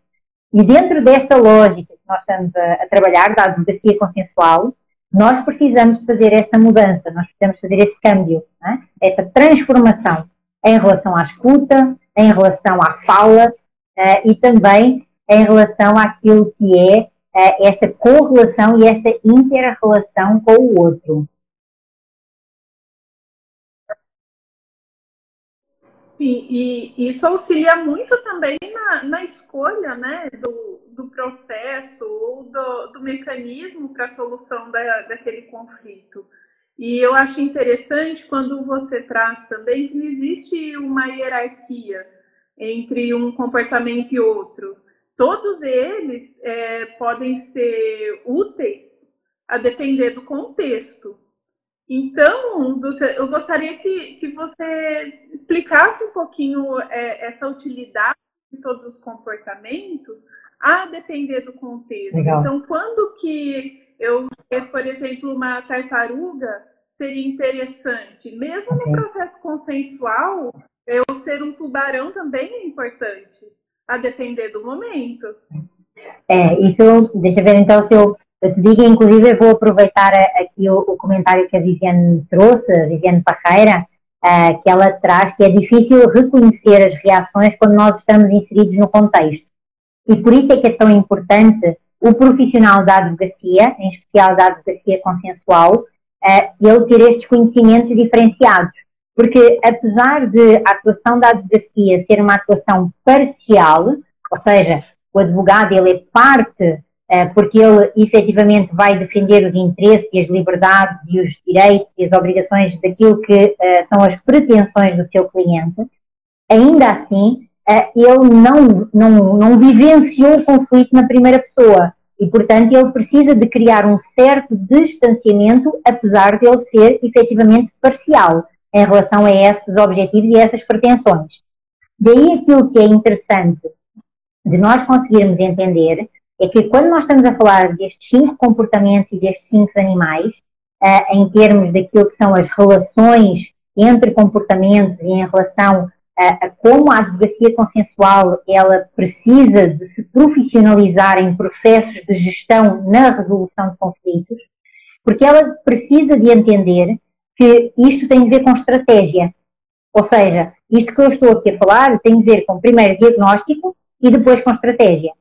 E dentro desta lógica que nós estamos a, a trabalhar, da advocacia consensual, nós precisamos fazer essa mudança, nós precisamos fazer esse câmbio, é? essa transformação em relação à escuta, em relação à fala uh, e também em relação àquilo que é uh, esta correlação e esta inter-relação com o outro. Sim, e isso auxilia muito também na, na escolha né, do, do processo ou do, do mecanismo para a solução da, daquele conflito. E eu acho interessante quando você traz também que não existe uma hierarquia entre um comportamento e outro. Todos eles é, podem ser úteis a depender do contexto. Então, eu gostaria que, que você explicasse um pouquinho é, essa utilidade de todos os comportamentos a depender do contexto. Legal. Então, quando que eu ser, por exemplo, uma tartaruga seria interessante? Mesmo okay. no processo consensual, eu ser um tubarão também é importante, a depender do momento. É, isso, deixa eu ver então se eu eu te digo, inclusive, vou aproveitar aqui o, o, comentário que a Viviane trouxe, a Viviane Parreira, uh, que ela traz, que é difícil reconhecer as reações quando nós estamos inseridos no contexto. E por isso é que é tão importante o profissional da advocacia, em especial da advocacia consensual, uh, ele ter estes conhecimentos diferenciados. Porque apesar de a atuação da advocacia ser uma atuação parcial, ou seja, o advogado ele é parte porque ele efetivamente vai defender os interesses e as liberdades e os direitos e as obrigações daquilo que uh, são as pretensões do seu cliente, ainda assim ele não, não, não vivenciou o conflito na primeira pessoa. E, portanto, ele precisa de criar um certo distanciamento, apesar de ele ser efetivamente parcial em relação a esses objetivos e a essas pretensões. Daí aquilo que é interessante de nós conseguirmos entender é que quando nós estamos a falar destes cinco comportamentos e destes cinco animais, uh, em termos daquilo que são as relações entre comportamentos e em relação a, a como a advocacia consensual ela precisa de se profissionalizar em processos de gestão na resolução de conflitos, porque ela precisa de entender que isto tem a ver com estratégia. Ou seja, isto que eu estou aqui a falar tem a ver com primeiro diagnóstico e depois com estratégia.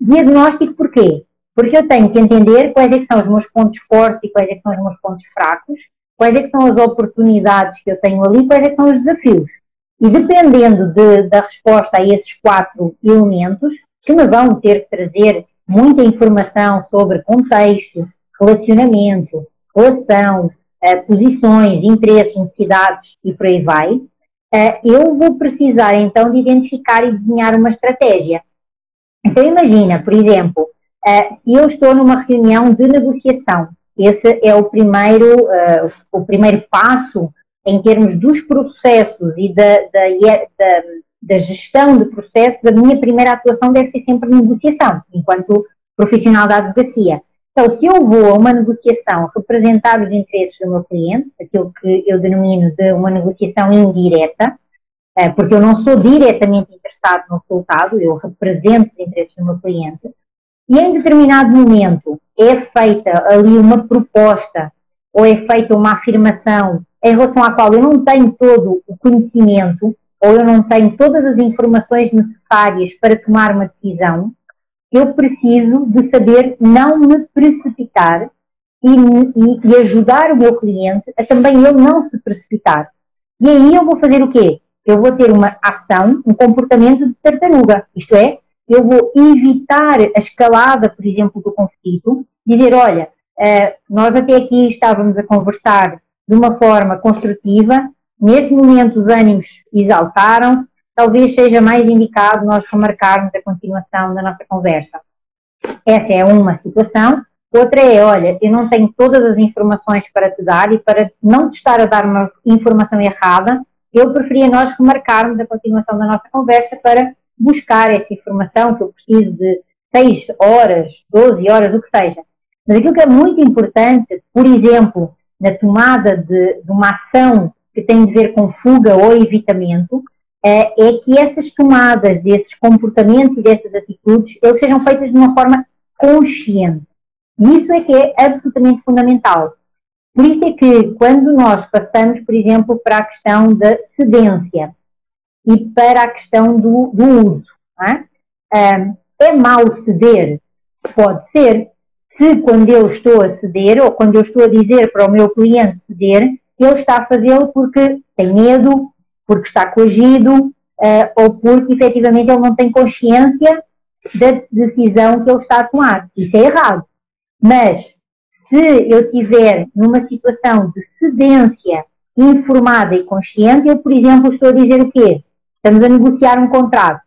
Diagnóstico porquê? Porque eu tenho que entender quais é que são os meus pontos fortes e quais é que são os meus pontos fracos, quais é que são as oportunidades que eu tenho ali, quais é que são os desafios. E dependendo de, da resposta a esses quatro elementos, que me vão ter que trazer muita informação sobre contexto, relacionamento, relação, eh, posições, interesses, necessidades e por aí vai, eh, eu vou precisar então de identificar e desenhar uma estratégia. Então imagina, por exemplo, eh, se eu estou numa reunião de negociação, esse é o primeiro, o primeiro passo em termos dos processos e da, da, da, da gestão de processos, a minha primeira atuação deve ser sempre negociação, enquanto profissional da advocacia. Então, se eu vou a uma negociação representar os interesses do meu cliente, aquilo que eu denomino de uma negociação indireta, porque eu não sou diretamente interessado no resultado, eu represento os interesses do meu cliente, e em determinado momento é feita ali uma proposta ou é feita uma afirmação em relação à qual eu não tenho todo o conhecimento ou eu não tenho todas as informações necessárias para tomar uma decisão, eu preciso de saber não me precipitar e, e, e, ajudar o meu cliente a também ele não se precipitar. E aí eu vou fazer o quê? Eu vou ter uma ação, um comportamento de tartaruga. Isto é, eu vou evitar a escalada, por exemplo, do conflito, dizer, olha, eh, nós até aqui estávamos a conversar de uma forma construtiva. Neste momento, os ânimos exaltaram-se. Talvez seja mais indicado nós remarcarmos a continuação da nossa conversa. Essa é uma situação. Outra é, olha, eu não tenho todas as informações para te dar e para não te estar a dar uma informação errada, eu preferia nós remarcarmos a continuação da nossa conversa para buscar essa informação que eu preciso de 6 horas, 12 horas, o que seja. Mas aquilo que é muito importante, por exemplo, na tomada de, de uma ação que tem de ver com fuga ou evitamento, é, é que essas tomadas desses comportamentos e dessas atitudes, eles sejam feitas de uma forma consciente. E isso é que é absolutamente fundamental. Por isso é que quando nós passamos, por exemplo, para a questão da cedência e para a questão do, do uso, é? é mau ceder? Pode ser, se quando eu estou a ceder, ou quando eu estou a dizer para o meu cliente ceder, ele está a fazê-lo porque tem medo, porque está coagido, uh, ou porque efetivamente ele não tem consciência da decisão que ele está a tomar. Isso é errado. Mas, se eu estiver numa situação de cedência informada e consciente, eu, por exemplo, estou a dizer o quê? Estamos a negociar um contrato.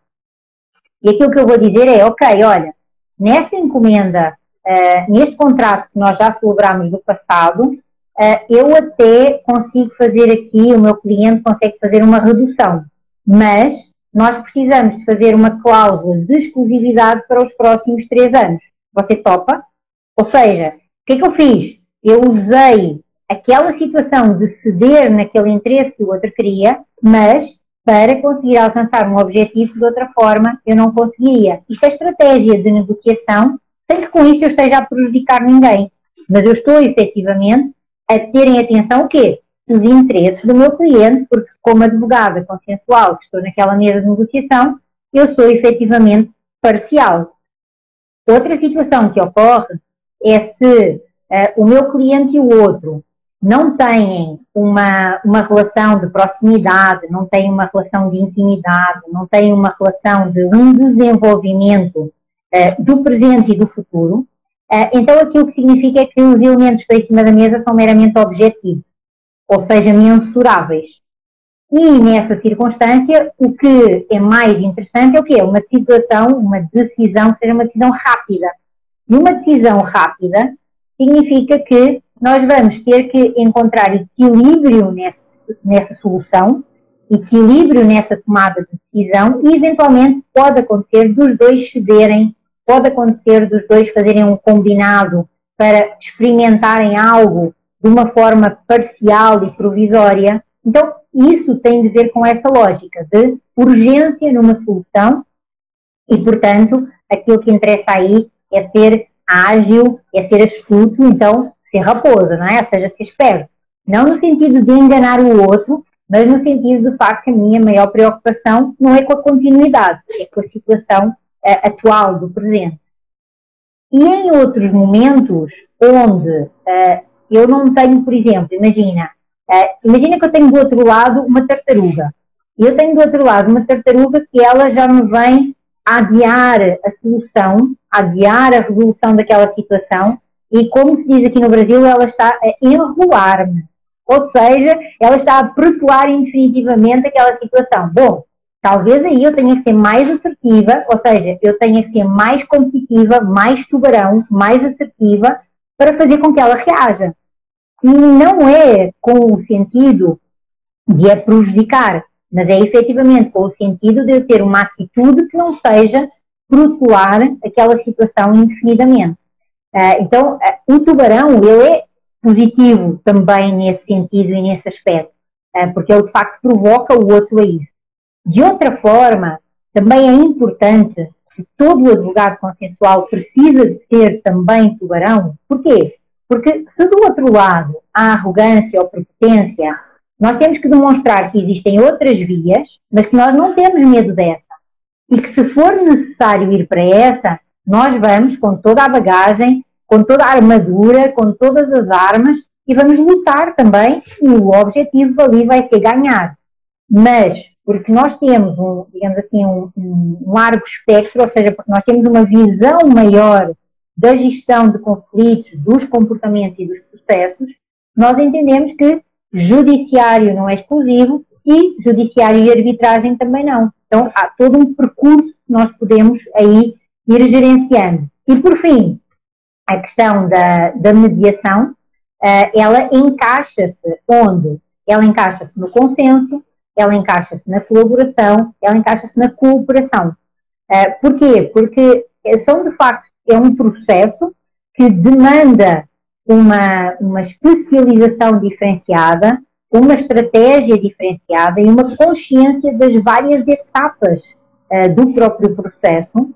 E aquilo que eu vou dizer é, ok, olha, nesta encomenda Uh, neste contrato que nós já celebramos do passado, uh, eu até consigo fazer aqui, o meu cliente consegue fazer uma redução, mas nós precisamos de fazer uma cláusula de exclusividade para os próximos três anos. Você topa? Ou seja, que é que eu fiz? Eu usei aquela situação de ceder naquele interesse que o outro queria, mas para conseguir alcançar um objetivo de outra forma eu não conseguiria. Isto é estratégia de negociação sem que com isto eu esteja a prejudicar ninguém. Mas eu estou efetivamente a terem atenção o quê? Os interesses do meu cliente, porque como advogada consensual que estou naquela mesa de negociação, eu sou efetivamente parcial. Outra situação que ocorre é se uh, o meu cliente e o outro não têm uma, uma relação de proximidade, não têm uma relação de intimidade, não têm uma relação de um desenvolvimento uh, do presente e do futuro, uh, então aquilo que significa é que os elementos que estão em cima da mesa são meramente objetivos, ou seja, mensuráveis. E nessa circunstância, o que é mais interessante é o que é uma situação, uma decisão, que seja uma decisão rápida. E uma decisão rápida significa que nós vamos ter que encontrar equilíbrio nessa, nessa solução, equilíbrio nessa tomada de decisão e, eventualmente, pode acontecer dos dois cederem, pode acontecer dos dois fazerem um combinado para experimentarem algo de uma forma parcial e provisória. Então, isso tem de ver com essa lógica de urgência numa solução e, portanto, aquilo que interessa aí é ser ágil, é ser astuto, então ser raposa, não é? Ou seja, ser esperto. Não no sentido de enganar o outro, mas no sentido de facto que a minha maior preocupação não é com a continuidade, é com a situação uh, atual do presente. E em outros momentos onde uh, eu não tenho, por exemplo, imagina, uh, imagina que eu tenho do outro lado uma tartaruga. E eu tenho do outro lado uma tartaruga que ela já me vem adiar a solução, adiar a resolução daquela situação e como se diz aqui no Brasil, ela está a enrolar-me. Ou seja, ela está a protelar infinitivamente aquela situação. Bom, talvez aí eu tenha que ser mais assertiva, ou seja, eu tenha que ser mais competitiva, mais tubarão, mais assertiva, para fazer com que ela reaja. E não é com o sentido de a prejudicar, mas é efetivamente com o sentido de eu ter uma atitude que não seja protelar aquela situação indefinidamente. Uh, então, uh, o tubarão, ele é positivo também nesse sentido e nesse aspecto, uh, porque ele de facto provoca o outro a isso. De outra forma, também é importante que todo o advogado consensual precisa de ser também tubarão. Porquê? Porque se do outro lado há arrogância ou prepotência, nós temos que demonstrar que existem outras vias, mas que nós não temos medo dessa. E que se for necessário ir para essa, nós vamos com toda a bagagem, com toda a armadura, com todas as armas e vamos lutar também e o objetivo ali vai ser ganhar. Mas, porque nós temos, um, digamos assim, um, um largo espectro, ou seja, porque nós temos uma visão maior da gestão de conflitos, dos comportamentos e dos processos, nós entendemos que judiciário não é exclusivo e judiciário e arbitragem também não. Então, há todo um percurso que nós podemos aí ir gerenciando. E por fim, a questão da, da mediação, uh, ela encaixa-se onde? Ela encaixa-se no consenso, ela encaixa-se na colaboração, ela encaixa-se na cooperação. Uh, porquê? Porque são, de facto, é um processo que demanda uma, uma especialização diferenciada, uma estratégia diferenciada e uma consciência das várias etapas uh, do próprio processo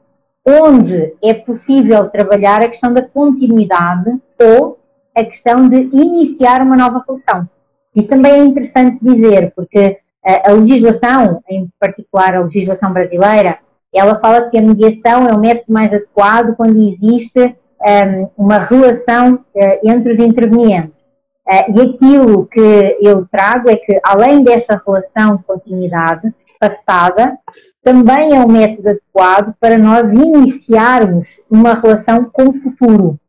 onde é possível trabalhar a questão da continuidade ou a questão de iniciar uma nova relação. Isso também é interessante dizer, porque a, legislação, em particular a legislação brasileira, ela fala que a mediação é o método mais adequado quando existe um, uma relação uh, entre os intervenientes. Uh, e aquilo que eu trago é que, além dessa relação de continuidade passada, também é um método adequado para nós iniciarmos uma relação com o futuro.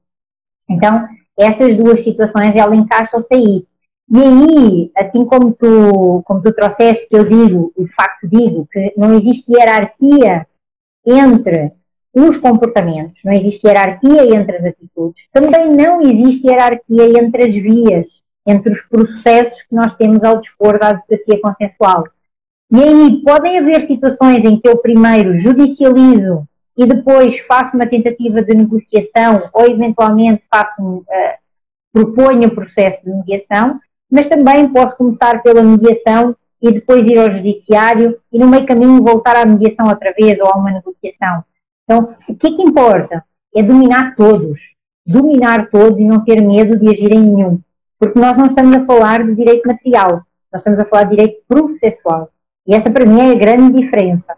Então, essas duas situações, encaixam-se aí. E aí, assim como tu, como tu trouxeste, que eu digo, de facto digo, que não existe hierarquia entre os comportamentos, não existe hierarquia entre as atitudes, também não existe hierarquia entre as vias, entre os processos que nós temos ao dispor da advocacia consensual. E aí podem haver situações em que eu primeiro judicializo e depois faço uma tentativa de negociação ou eventualmente faço um, uh, proponho um processo de mediação, mas também posso começar pela mediação e depois ir ao judiciário e no meio caminho voltar à mediação outra vez ou a uma negociação. Então, o que, que importa? É dominar todos. Dominar todos e não ter medo de agir em nenhum. Porque nós não estamos a falar de direito material, nós estamos a falar de direito processual. E essa, para mim, é a grande diferença.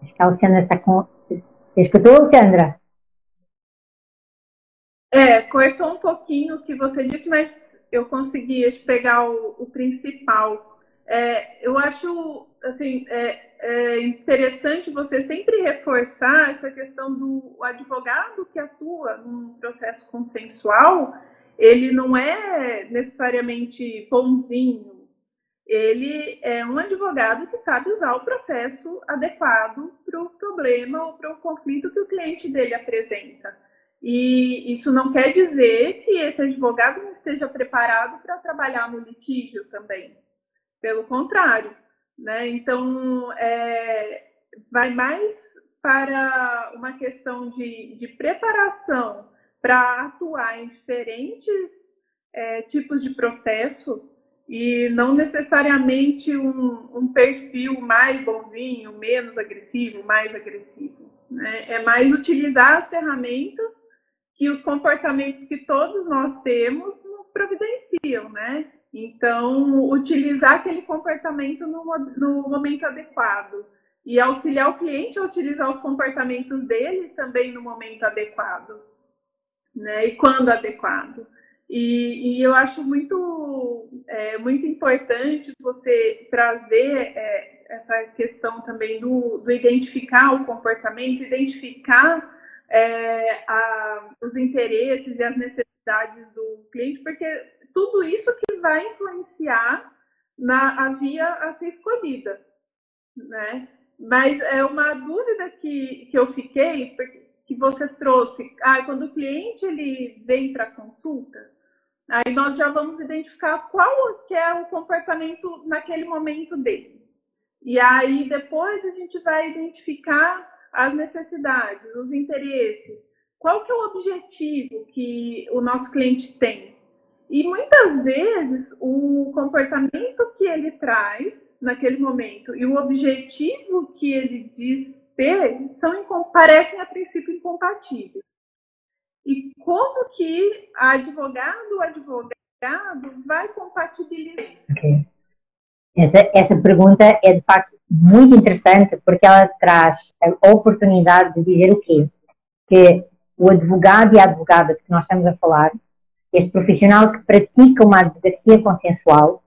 Acho que a Alexandra está com. Você escutou, Alexandra? É, cortou um pouquinho o que você disse, mas eu consegui pegar o, o principal. É, eu acho assim é, é, interessante você sempre reforçar essa questão do advogado que atua num processo consensual, ele não é necessariamente bonzinho, ele é um advogado que sabe usar o processo adequado para o problema ou para o conflito que o cliente dele apresenta. E isso não quer dizer que esse advogado não esteja preparado para trabalhar no litígio também. Pelo contrário, né? Então, é, vai mais para uma questão de, de preparação para atuar em diferentes é, tipos de processo e não necessariamente um, um, perfil mais bonzinho, menos agressivo, mais agressivo. Né? É mais utilizar as ferramentas que os comportamentos que todos nós temos nos providenciam, né? Então, utilizar aquele comportamento no, no momento adequado e auxiliar o cliente a utilizar os comportamentos dele também no momento adequado, né? E quando adequado. E, e eu acho muito, é, muito importante você trazer é, essa questão também do, do identificar o comportamento, identificar é, a, os interesses e as necessidades do cliente, porque tudo isso que vai influenciar na a via a ser escolhida, né? Mas é uma dúvida que, que eu fiquei, que você trouxe, ah, quando o cliente ele vem para consulta, aí nós já vamos identificar qual que é o comportamento naquele momento dele. E aí depois a gente vai identificar as necessidades, os interesses, qual que é o objetivo que o nosso cliente tem. E muitas vezes o comportamento que ele traz naquele momento e o objetivo que ele diz ter são parecem a princípio incompatíveis. E como que a advogado ou advogado vai compatibilizar isso? Essa, essa pergunta é de facto muito interessante porque ela traz a oportunidade de dizer o quê? Que o advogado e a advogada que nós estamos a falar, este profissional que pratica uma advocacia consensual,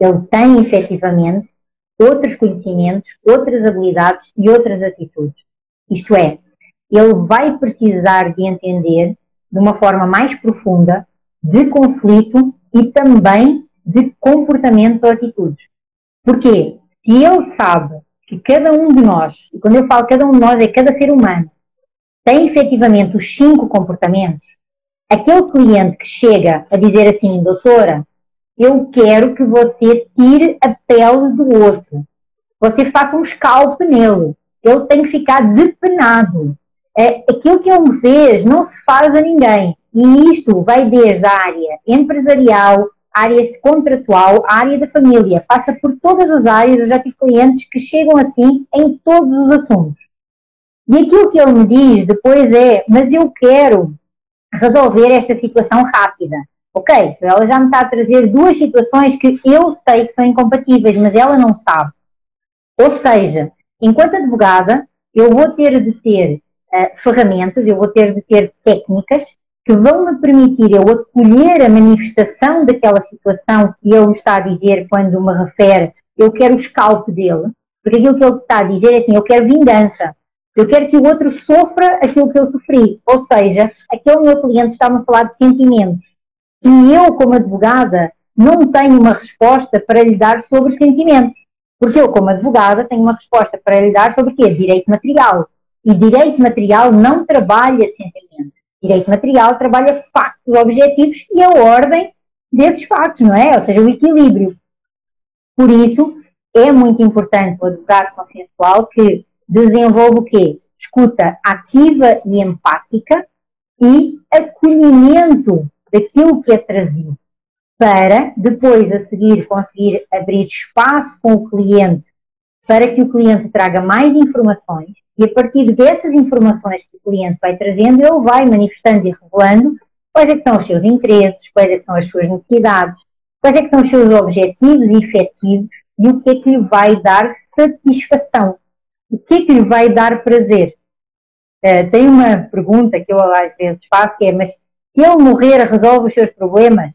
ele tem efetivamente outros conhecimentos, outras habilidades e outras atitudes. Isto é, ele vai precisar de entender de uma forma mais profunda de conflito e também de comportamentos ou atitudes. Porquê? Se ele sabe que cada um de nós, e quando eu falo cada um de nós é cada ser humano, tem efetivamente os cinco comportamentos, aquele cliente que chega a dizer assim, doutora, eu quero que você tire a pele do outro, você faça um scalp nele, ele tem que ficar depenado. É, aquilo que ele me fez não se faz a ninguém. E isto vai desde a área empresarial, área contratual, área da família, passa por todas as áreas. Eu já tive clientes que chegam assim em todos os assuntos. E aquilo que ele me diz depois é: Mas eu quero resolver esta situação rápida. Ok, ela já me está a trazer duas situações que eu sei que são incompatíveis, mas ela não sabe. Ou seja, enquanto advogada, eu vou ter de ter uh, ferramentas, eu vou ter de ter técnicas que vão me permitir eu acolher a manifestação daquela situação que ele me está a dizer quando me refere, eu quero o scalp dele, porque aquilo que ele está a dizer é assim, eu quero vingança, eu quero que o outro sofra aquilo que eu sofri, ou seja, aquele meu cliente está-me a falar de sentimentos, e eu como advogada não tenho uma resposta para lhe dar sobre sentimentos, porque eu como advogada tenho uma resposta para lhe dar sobre o quê? Direito material, e direito material não trabalha sentimentos. Direito material trabalha factos objetivos e a ordem desses factos, não é? Ou seja, o equilíbrio. Por isso, é muito importante o advogado consensual que desenvolva o quê? Escuta ativa e empática e acolhimento daquilo que é trazido, para depois a seguir conseguir abrir espaço com o cliente para que o cliente traga mais informações e a partir dessas informações que o cliente vai trazendo, ele vai manifestando e revelando quais é são os seus interesses, quais é são as suas necessidades, quais é são os seus objetivos e efetivos e o que é que lhe vai dar satisfação. o que é que lhe vai dar prazer? Uh, tem uma pergunta que eu às vezes faço que é, mas se ele morrer resolve os seus problemas?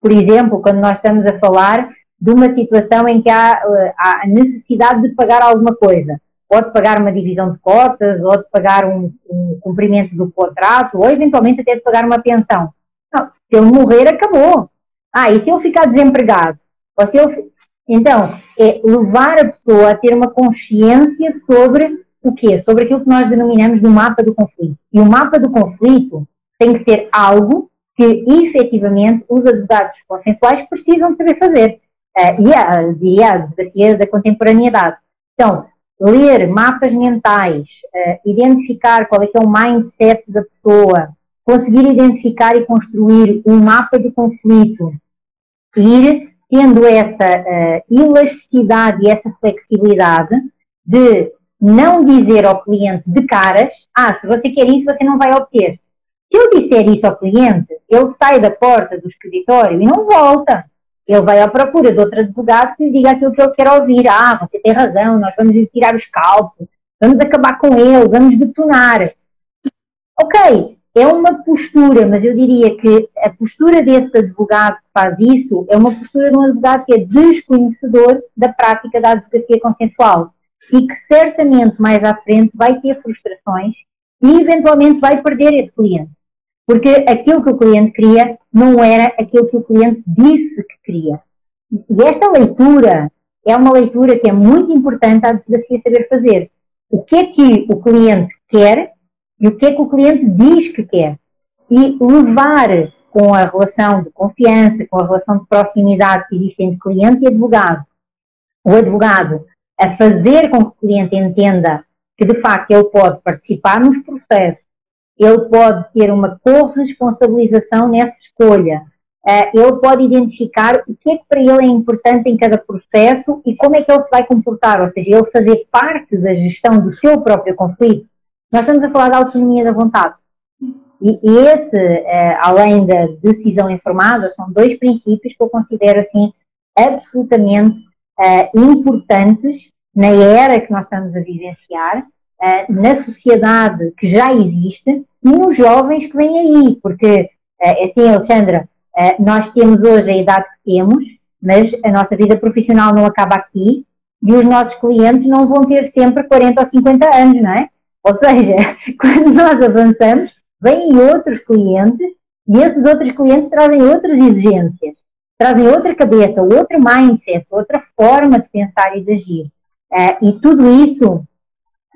Por exemplo, quando nós estamos a falar de uma situação em que há, uh, há necessidade de pagar alguma coisa, ou de pagar uma divisão de cotas, ou de pagar um, um cumprimento do contrato, ou eventualmente até de pagar uma pensão. Não, se ele morrer, acabou. Ah, e se ele ficar desempregado? Ou se ele... Então, é levar a pessoa a ter uma consciência sobre o quê? Sobre aquilo que nós denominamos do mapa do conflito. E o mapa do conflito tem que ser algo que, efetivamente, os advogados consensuais precisam saber fazer. Uh, e a, a advocacia da contemporaneidade. Então, ler mapas mentais, uh, identificar qual é que é o mindset da pessoa, conseguir identificar e construir um mapa de conflito, ir tendo essa uh, elasticidade e essa flexibilidade de não dizer ao cliente de caras, ah, se você quer isso, você não vai obter. Se eu disser isso ao cliente, ele sai da porta do escritório e não volta. Ele vai à procura de outro advogado que lhe diga aquilo que ele quer ouvir. Ah, você tem razão, nós vamos lhe tirar os cálculos, vamos acabar com ele, vamos detonar. Ok, é uma postura, mas eu diria que a postura desse advogado que faz isso é uma postura de um advogado que é desconhecedor da prática da advocacia consensual e que certamente mais à frente vai ter frustrações e eventualmente vai perder esse cliente. Porque aquilo que o cliente queria não era aquilo que o cliente disse que queria. E esta leitura é uma leitura que é muito importante a advocacia saber fazer. O que é que o cliente quer e o que é que o cliente diz que quer. E levar com a relação de confiança, com a relação de proximidade que existe entre cliente e advogado, o advogado a fazer com que o cliente entenda que de facto ele pode participar nos processos, ele pode ter uma corresponsabilização nessa escolha, eh, ele pode identificar o que é que para ele é importante em cada processo e como é que ele se vai comportar, ou seja, ele fazer parte da gestão do seu próprio conflito. Nós estamos a falar da autonomia da vontade. E, esse, uh, além da decisão informada, são dois princípios que eu considero assim absolutamente uh, importantes na era que nós estamos a vivenciar, uh, na sociedade que já existe e nos jovens que vêm aí, porque assim, Alexandra, nós temos hoje a idade que temos, mas a nossa vida profissional não acaba aqui e os nossos clientes não vão ter sempre 40 ou 50 anos, não é? Ou seja, [LAUGHS] quando nós avançamos, vêm outros clientes e esses outros clientes trazem outras exigências, trazem outra cabeça, outro mindset, outra forma de pensar e de agir. Uh, e tudo isso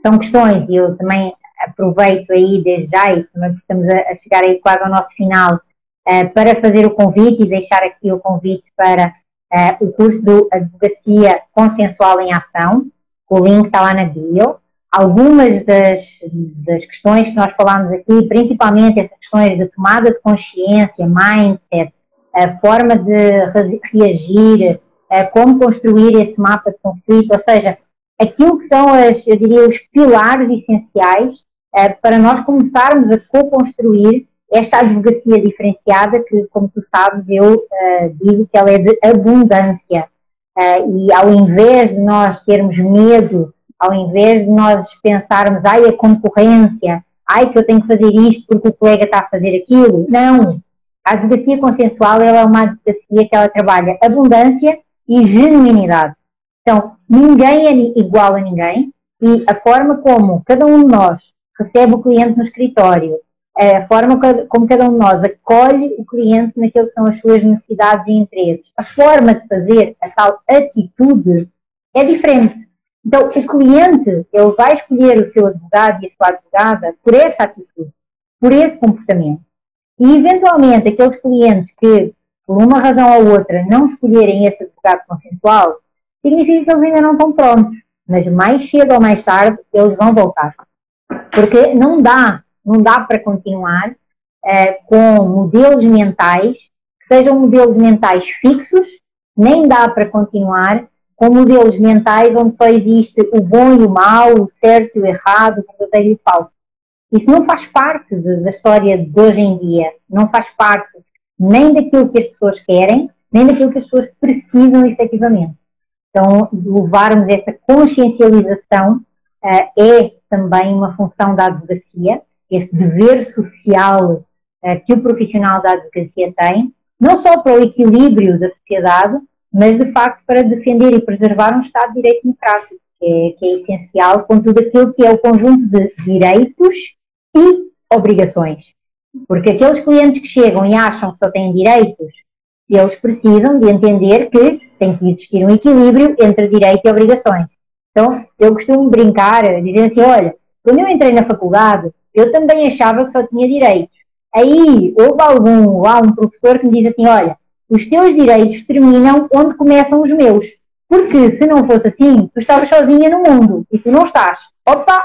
são questões, e eu também aproveito aí desde já, e também estamos a, chegar aí quase ao nosso final, uh, para fazer o convite e deixar aqui o convite para uh, o curso de Advocacia Consensual em Ação, o link está lá na bio. Algumas das, das questões que nós falamos aqui, principalmente essas questões de tomada de consciência, mindset, a forma de reagir, como construir esse mapa de conflito, ou seja, aquilo que são, as, eu diria, os pilares essenciais eh, para nós começarmos a co-construir esta advocacia diferenciada que, como tu sabes, eu uh, digo que ela é de abundância. Uh, e ao invés de nós termos medo ao invés de nós pensarmos, ai, a concorrência, ai, que eu tenho que fazer isto porque o colega está a fazer aquilo. Não. A advocacia consensual ela é uma advocacia que ela trabalha abundância e genuinidade. Então, ninguém é igual a ninguém e a forma como cada um de nós recebe o cliente no escritório, a forma como cada um de nós acolhe o cliente naquilo que são as suas necessidades e interesses, a forma de fazer a tal atitude é diferente. Então, o cliente, ele vai escolher o seu advogado e a sua advogada por essa atitude, por esse comportamento. E, eventualmente, aqueles clientes que, por uma razão ou outra, não escolherem esse advogado consensual, significa que eles ainda não estão prontos. Mas mais cedo ou mais tarde, eles vão voltar. Porque não dá, não dá para continuar eh, com modelos mentais que sejam modelos mentais fixos, nem dá para continuar com modelos mentais onde só existe o bom e o mau, o certo e o errado, o verdadeiro e o falso. Isso não faz parte de, da história de hoje em dia, não faz parte nem daquilo que as pessoas querem, nem daquilo que as pessoas precisam efetivamente. Então, levarmos essa consciencialização é também uma função da advocacia, esse dever social que o profissional da advocacia tem, não só para o equilíbrio da sociedade, mas de facto para defender e preservar um Estado de Direito Democrático, que é, que é essencial com tudo aquilo que é o conjunto de direitos e obrigações. Porque aqueles clientes que chegam e acham que só têm direitos, eles precisam de entender que tem que existir um equilíbrio entre direito e obrigações. Então, eu costumo brincar, dizer assim, olha, quando eu entrei na faculdade, eu também achava que só tinha direitos. Aí, houve algum, lá um professor que me diz assim, olha, os teus direitos terminam onde começam os meus. Porque se não fosse assim, tu estavas sozinha no mundo e tu não estás. Opa!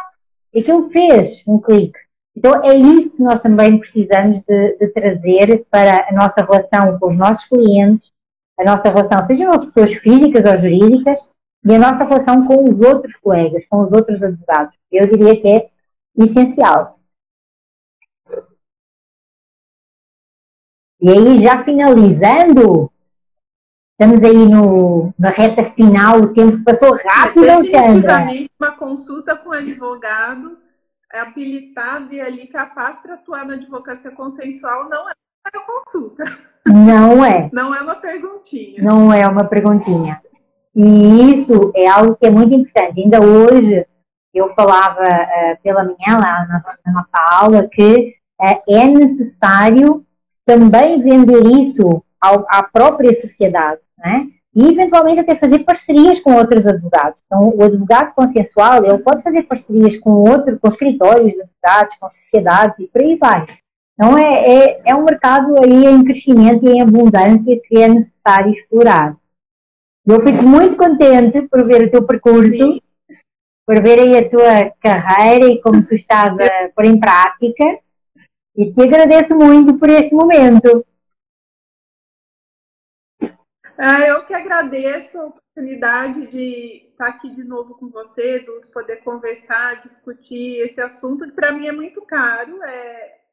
Aquilo fez um clique. Então é isso que nós também precisamos de, de, trazer para a nossa relação com os nossos clientes, a nossa relação, sejam as pessoas físicas ou jurídicas, e a nossa relação com os outros colegas, com os outros advogados. Eu diria que é essencial. E aí, já finalizando, estamos aí no, na reta final, o tempo passou rápido, Alexandra. uma consulta com o advogado habilitado e ali capaz para atuar na advocacia consensual não é uma consulta. Não é. Não é uma perguntinha. Não é uma perguntinha. E isso é algo que é muito importante. Ainda hoje eu falava uh, pela manhã lá na, na nossa aula que uh, é necessário também vender isso ao, à própria sociedade, né? E eventualmente até fazer parcerias com outros advogados. Então, o advogado consensual, ele pode fazer parcerias com outro, com escritórios de advogados, com sociedades e por aí vai. Então, é, é, é um mercado aí em crescimento e em abundância que é necessário explorar. Eu fico muito contente por ver o teu percurso, Sim. por ver aí a tua carreira e como tu estás a [LAUGHS] pôr em prática. E te agradeço muito por este momento. Ah, eu que agradeço a oportunidade de estar aqui de novo com você, dos poder conversar, discutir esse assunto que para mim é muito caro. É,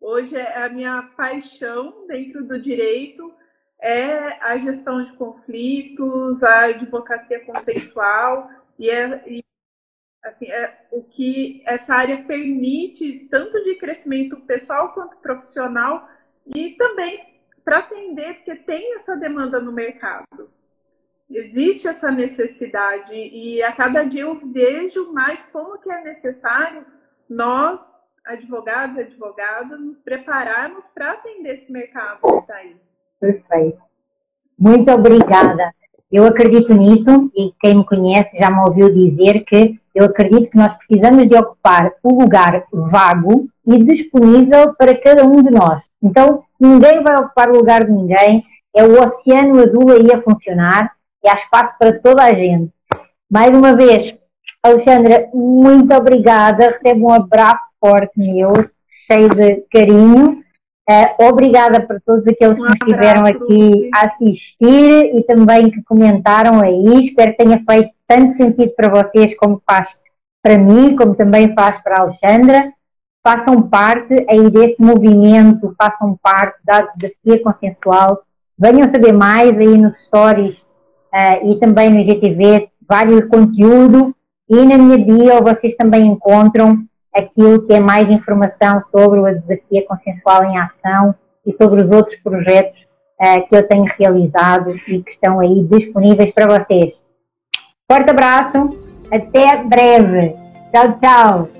hoje é a minha paixão dentro do direito é a gestão de conflitos, a advocacia consensual e, é, e assim, é o que essa área permite, tanto de crescimento pessoal quanto profissional, e também para atender, porque tem essa demanda no mercado. Existe essa necessidade e a cada dia eu vejo mais como que é necessário nós, advogados e advogadas, nos prepararmos para atender esse mercado que está aí. Perfeito. Muito obrigada. Eu acredito nisso e quem me conhece já me ouviu dizer que eu acredito que nós precisamos de ocupar o lugar vago e disponível para cada um de nós. Então, ninguém vai ocupar o lugar de ninguém, é o oceano azul aí a funcionar e há espaço para toda a gente. Mais uma vez, Alexandra, muito obrigada, recebo um abraço forte meu, cheio de carinho. Uh, obrigada para todos aqueles um que estiveram aqui a assistir e também que comentaram aí. Espero que tenha feito tanto sentido para vocês como faz para mim, como também faz para a Alexandra. Façam parte aí deste movimento, façam parte da advocacia consensual. Venham saber mais aí nos stories uh, e também no IGTV, vários conteúdo. E na minha bio vocês também encontram aquilo que é mais informação sobre a advocacia consensual em ação e sobre os outros projetos uh, que eu tenho realizado e que estão aí disponíveis para vocês. Forte abraço, até breve. Tchau, tchau.